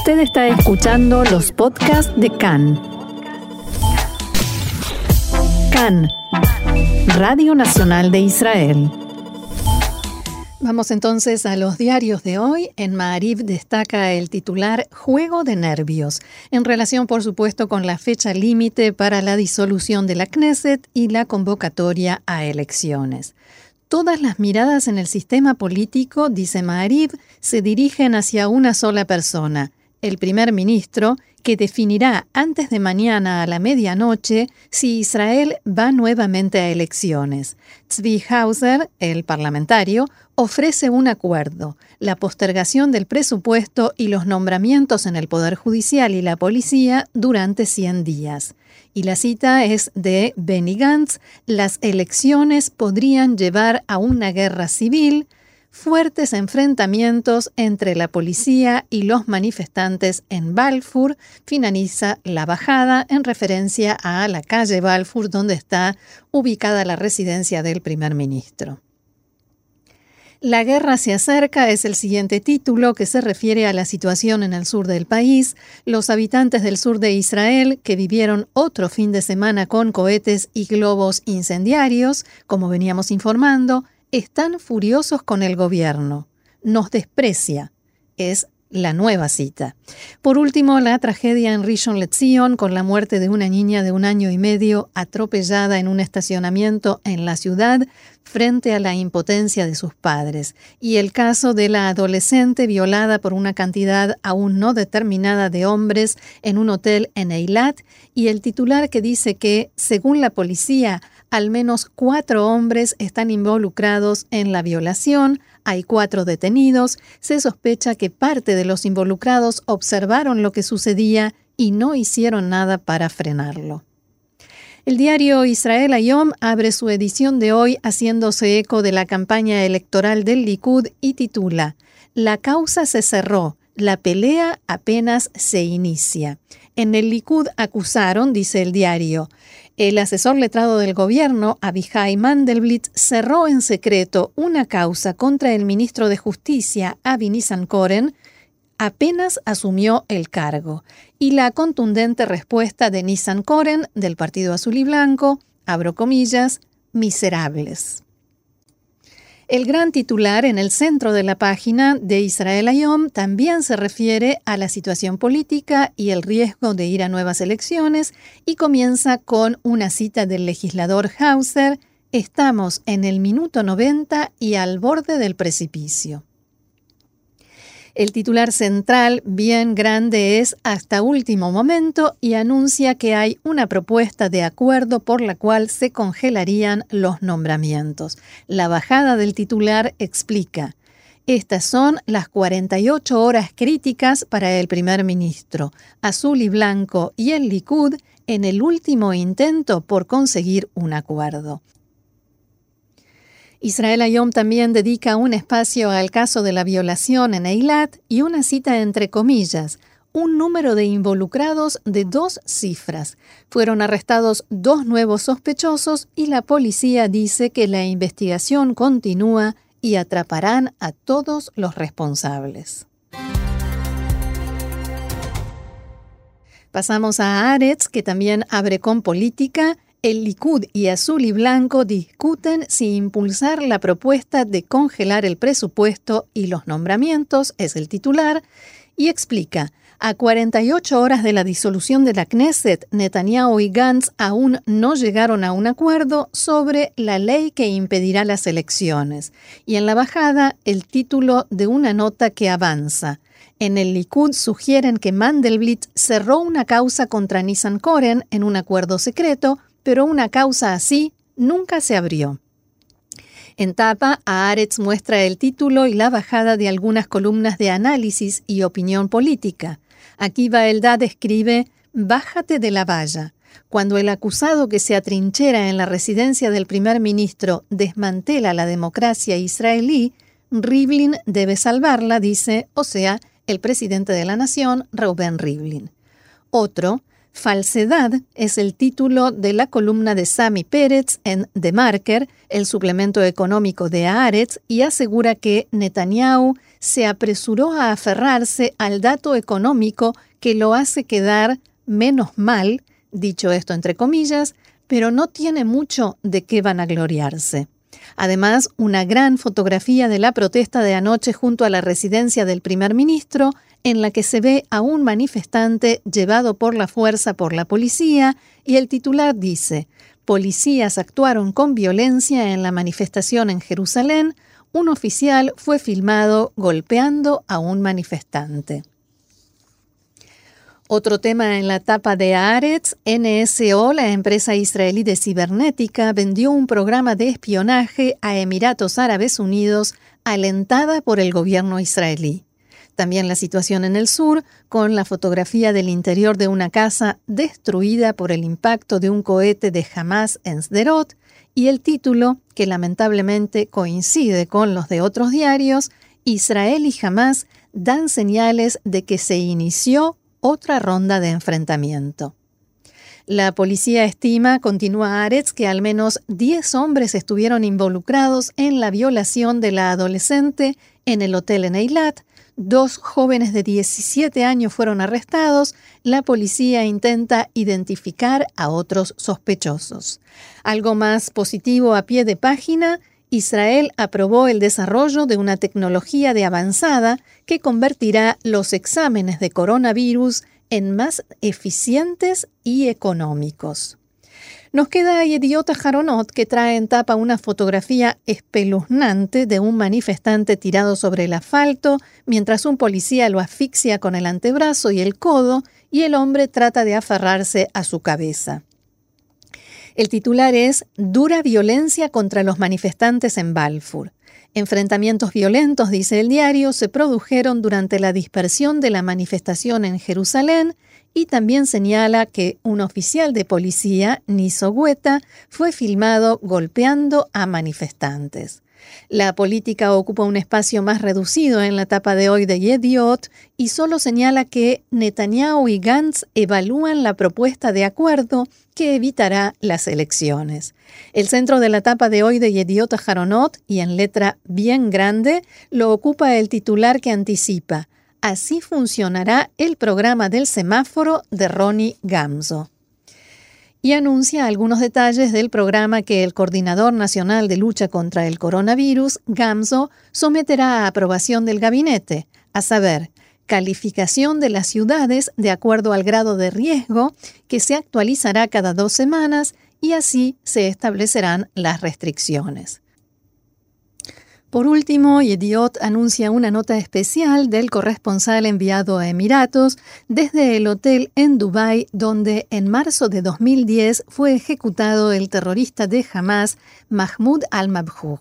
Usted está escuchando los podcasts de CAN. CAN, Radio Nacional de Israel. Vamos entonces a los diarios de hoy. En Maariv destaca el titular Juego de nervios, en relación por supuesto con la fecha límite para la disolución de la Knesset y la convocatoria a elecciones. Todas las miradas en el sistema político, dice Maariv, se dirigen hacia una sola persona, el primer ministro, que definirá antes de mañana a la medianoche si Israel va nuevamente a elecciones. Tzvi Hauser, el parlamentario, ofrece un acuerdo, la postergación del presupuesto y los nombramientos en el Poder Judicial y la policía durante 100 días. Y la cita es de Benny Gantz, las elecciones podrían llevar a una guerra civil, fuertes enfrentamientos entre la policía y los manifestantes en Balfour. Finaliza la bajada en referencia a la calle Balfour donde está ubicada la residencia del primer ministro. La guerra se acerca es el siguiente título que se refiere a la situación en el sur del país. Los habitantes del sur de Israel, que vivieron otro fin de semana con cohetes y globos incendiarios, como veníamos informando, están furiosos con el gobierno. Nos desprecia. Es la nueva cita. Por último, la tragedia en Rishon LeZion con la muerte de una niña de un año y medio atropellada en un estacionamiento en la ciudad frente a la impotencia de sus padres, y el caso de la adolescente violada por una cantidad aún no determinada de hombres en un hotel en Eilat, y el titular que dice que, según la policía, al menos cuatro hombres están involucrados en la violación, hay cuatro detenidos, se sospecha que parte de los involucrados observaron lo que sucedía y no hicieron nada para frenarlo. El diario Israel Ayom abre su edición de hoy haciéndose eco de la campaña electoral del Likud y titula La causa se cerró, la pelea apenas se inicia. En el Likud acusaron, dice el diario, el asesor letrado del gobierno, Abihai Mandelblit, cerró en secreto una causa contra el ministro de Justicia, Avi Koren, apenas asumió el cargo. Y la contundente respuesta de Nissan Koren, del Partido Azul y Blanco, abro comillas, miserables. El gran titular en el centro de la página de Israel Ayom también se refiere a la situación política y el riesgo de ir a nuevas elecciones y comienza con una cita del legislador Hauser, estamos en el minuto 90 y al borde del precipicio. El titular central, bien grande, es hasta último momento y anuncia que hay una propuesta de acuerdo por la cual se congelarían los nombramientos. La bajada del titular explica. Estas son las 48 horas críticas para el primer ministro, azul y blanco y el Likud en el último intento por conseguir un acuerdo. Israel Ayom también dedica un espacio al caso de la violación en Eilat y una cita entre comillas, un número de involucrados de dos cifras. Fueron arrestados dos nuevos sospechosos y la policía dice que la investigación continúa y atraparán a todos los responsables. Pasamos a Aretz, que también abre con política el Likud y Azul y Blanco discuten si impulsar la propuesta de congelar el presupuesto y los nombramientos, es el titular, y explica, a 48 horas de la disolución de la Knesset, Netanyahu y Gantz aún no llegaron a un acuerdo sobre la ley que impedirá las elecciones. Y en la bajada, el título de una nota que avanza. En el Likud sugieren que Mandelblit cerró una causa contra Nissan Koren en un acuerdo secreto pero una causa así nunca se abrió. En tapa, Aretz muestra el título y la bajada de algunas columnas de análisis y opinión política. Aquí Baeldad escribe, Bájate de la valla. Cuando el acusado que se atrinchera en la residencia del primer ministro desmantela la democracia israelí, Rivlin debe salvarla, dice, o sea, el presidente de la nación, Reuben Rivlin. Otro, Falsedad es el título de la columna de Sami Pérez en The Marker, el suplemento económico de Haaretz, y asegura que Netanyahu se apresuró a aferrarse al dato económico que lo hace quedar menos mal, dicho esto entre comillas, pero no tiene mucho de qué van a gloriarse. Además, una gran fotografía de la protesta de anoche junto a la residencia del primer ministro, en la que se ve a un manifestante llevado por la fuerza por la policía, y el titular dice, Policías actuaron con violencia en la manifestación en Jerusalén, un oficial fue filmado golpeando a un manifestante. Otro tema en la tapa de Aretz, NSO, la empresa israelí de cibernética, vendió un programa de espionaje a Emiratos Árabes Unidos alentada por el gobierno israelí. También la situación en el sur, con la fotografía del interior de una casa destruida por el impacto de un cohete de Hamas en Sderot, y el título, que lamentablemente coincide con los de otros diarios, Israel y Hamas dan señales de que se inició otra ronda de enfrentamiento. La policía estima, continúa Aretz, que al menos 10 hombres estuvieron involucrados en la violación de la adolescente en el hotel en Eilat. Dos jóvenes de 17 años fueron arrestados. La policía intenta identificar a otros sospechosos. Algo más positivo a pie de página, Israel aprobó el desarrollo de una tecnología de avanzada que convertirá los exámenes de coronavirus en más eficientes y económicos. Nos queda Idiota Jaronot que trae en tapa una fotografía espeluznante de un manifestante tirado sobre el asfalto mientras un policía lo asfixia con el antebrazo y el codo y el hombre trata de aferrarse a su cabeza. El titular es Dura violencia contra los manifestantes en Balfour. Enfrentamientos violentos, dice el diario, se produjeron durante la dispersión de la manifestación en Jerusalén y también señala que un oficial de policía, Niso Gueta, fue filmado golpeando a manifestantes. La política ocupa un espacio más reducido en la etapa de hoy de Yediot y solo señala que Netanyahu y Gantz evalúan la propuesta de acuerdo que evitará las elecciones. El centro de la etapa de hoy de Yediot Jaronot, y en letra bien grande, lo ocupa el titular que anticipa. Así funcionará el programa del semáforo de Ronnie Gamzo y anuncia algunos detalles del programa que el Coordinador Nacional de Lucha contra el Coronavirus, GAMSO, someterá a aprobación del gabinete, a saber, calificación de las ciudades de acuerdo al grado de riesgo, que se actualizará cada dos semanas y así se establecerán las restricciones. Por último, Yediot anuncia una nota especial del corresponsal enviado a Emiratos desde el hotel en Dubái, donde en marzo de 2010 fue ejecutado el terrorista de Hamas Mahmoud al-Mabhouh.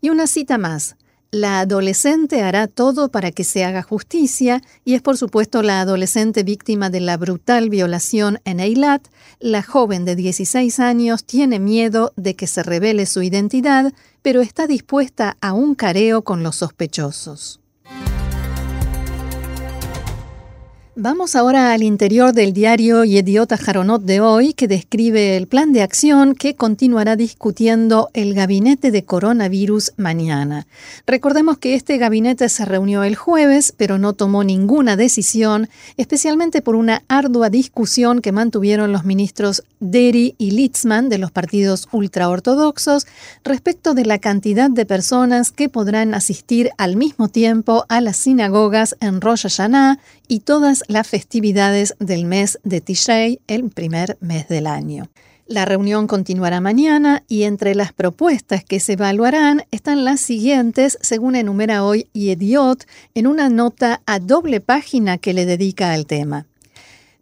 Y una cita más. La adolescente hará todo para que se haga justicia y es por supuesto la adolescente víctima de la brutal violación en Eilat. La joven de 16 años tiene miedo de que se revele su identidad, pero está dispuesta a un careo con los sospechosos. Vamos ahora al interior del diario Yediota Jaronot de hoy, que describe el plan de acción que continuará discutiendo el gabinete de coronavirus mañana. Recordemos que este gabinete se reunió el jueves, pero no tomó ninguna decisión, especialmente por una ardua discusión que mantuvieron los ministros Deri y Litzman de los partidos ultraortodoxos respecto de la cantidad de personas que podrán asistir al mismo tiempo a las sinagogas en Rosh Hashanah y todas las festividades del mes de Tishrei, el primer mes del año. La reunión continuará mañana y entre las propuestas que se evaluarán están las siguientes, según enumera hoy Yediot, en una nota a doble página que le dedica al tema.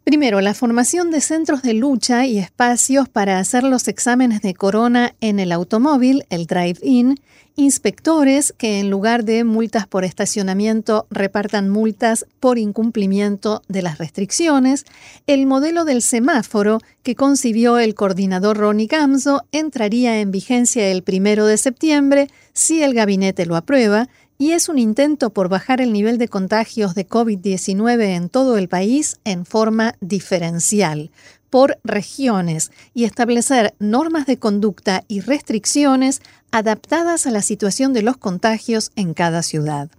Primero, la formación de centros de lucha y espacios para hacer los exámenes de corona en el automóvil, el drive-in, inspectores que en lugar de multas por estacionamiento repartan multas por incumplimiento de las restricciones, el modelo del semáforo que concibió el coordinador Ronnie Gamzo entraría en vigencia el primero de septiembre si el gabinete lo aprueba y es un intento por bajar el nivel de contagios de COVID-19 en todo el país en forma diferencial, por regiones, y establecer normas de conducta y restricciones adaptadas a la situación de los contagios en cada ciudad.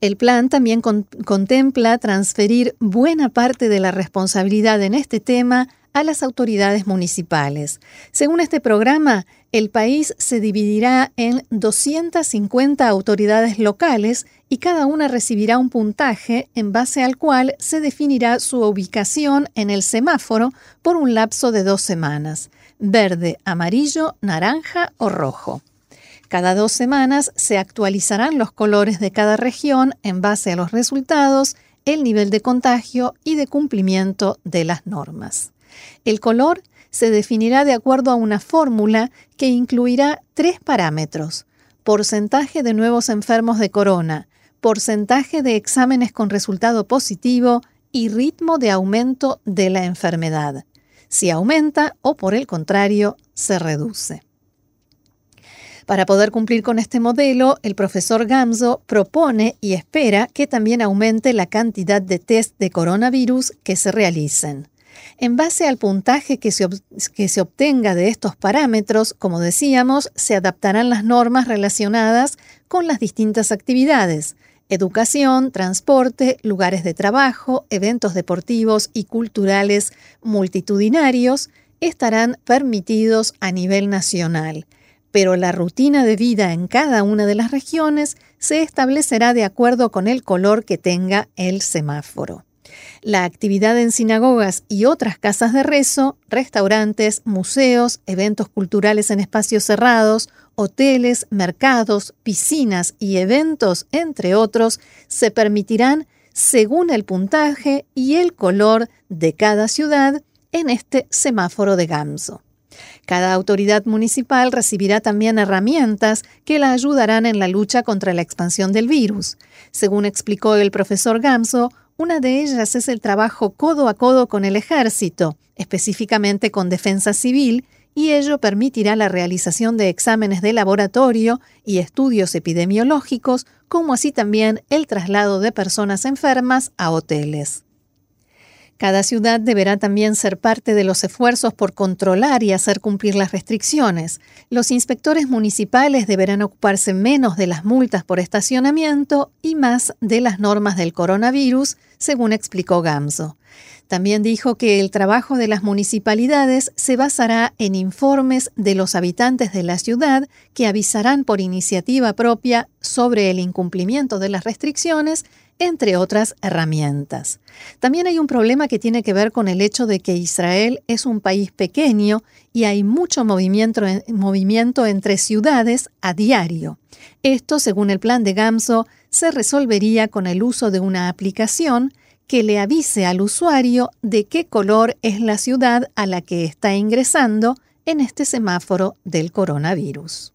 El plan también contempla transferir buena parte de la responsabilidad en este tema a las autoridades municipales. Según este programa, el país se dividirá en 250 autoridades locales y cada una recibirá un puntaje en base al cual se definirá su ubicación en el semáforo por un lapso de dos semanas, verde, amarillo, naranja o rojo. Cada dos semanas se actualizarán los colores de cada región en base a los resultados, el nivel de contagio y de cumplimiento de las normas. El color se definirá de acuerdo a una fórmula que incluirá tres parámetros. Porcentaje de nuevos enfermos de corona, porcentaje de exámenes con resultado positivo y ritmo de aumento de la enfermedad. Si aumenta o por el contrario, se reduce. Para poder cumplir con este modelo, el profesor Gamzo propone y espera que también aumente la cantidad de test de coronavirus que se realicen. En base al puntaje que se, que se, obtenga de estos parámetros, como decíamos, se adaptarán las normas relacionadas con las distintas actividades. Educación, transporte, lugares de trabajo, eventos deportivos y culturales multitudinarios estarán permitidos a nivel nacional, pero la rutina de vida en cada una de las regiones se establecerá de acuerdo con el color que tenga el semáforo. La actividad en sinagogas y otras casas de rezo, restaurantes, museos, eventos culturales en espacios cerrados, hoteles, mercados, piscinas y eventos, entre otros, se permitirán según el puntaje y el color de cada ciudad en este semáforo de Gamso. Cada autoridad municipal recibirá también herramientas que la ayudarán en la lucha contra la expansión del virus. Según explicó el profesor Gamso, una de ellas es el trabajo codo a codo con el ejército, específicamente con defensa civil, y ello permitirá la realización de exámenes de laboratorio y estudios epidemiológicos, como así también el traslado de personas enfermas a hoteles. Cada ciudad deberá también ser parte de los esfuerzos por controlar y hacer cumplir las restricciones. Los inspectores municipales deberán ocuparse menos de las multas por estacionamiento y más de las normas del coronavirus, según explicó Gamzo. También dijo que el trabajo de las municipalidades se basará en informes de los habitantes de la ciudad que avisarán por iniciativa propia sobre el incumplimiento de las restricciones entre otras herramientas. También hay un problema que tiene que ver con el hecho de que Israel es un país pequeño y hay mucho movimiento, movimiento entre ciudades a diario. Esto, según el plan de Gamso, se resolvería con el uso de una aplicación que le avise al usuario de qué color es la ciudad a la que está ingresando en este semáforo del coronavirus.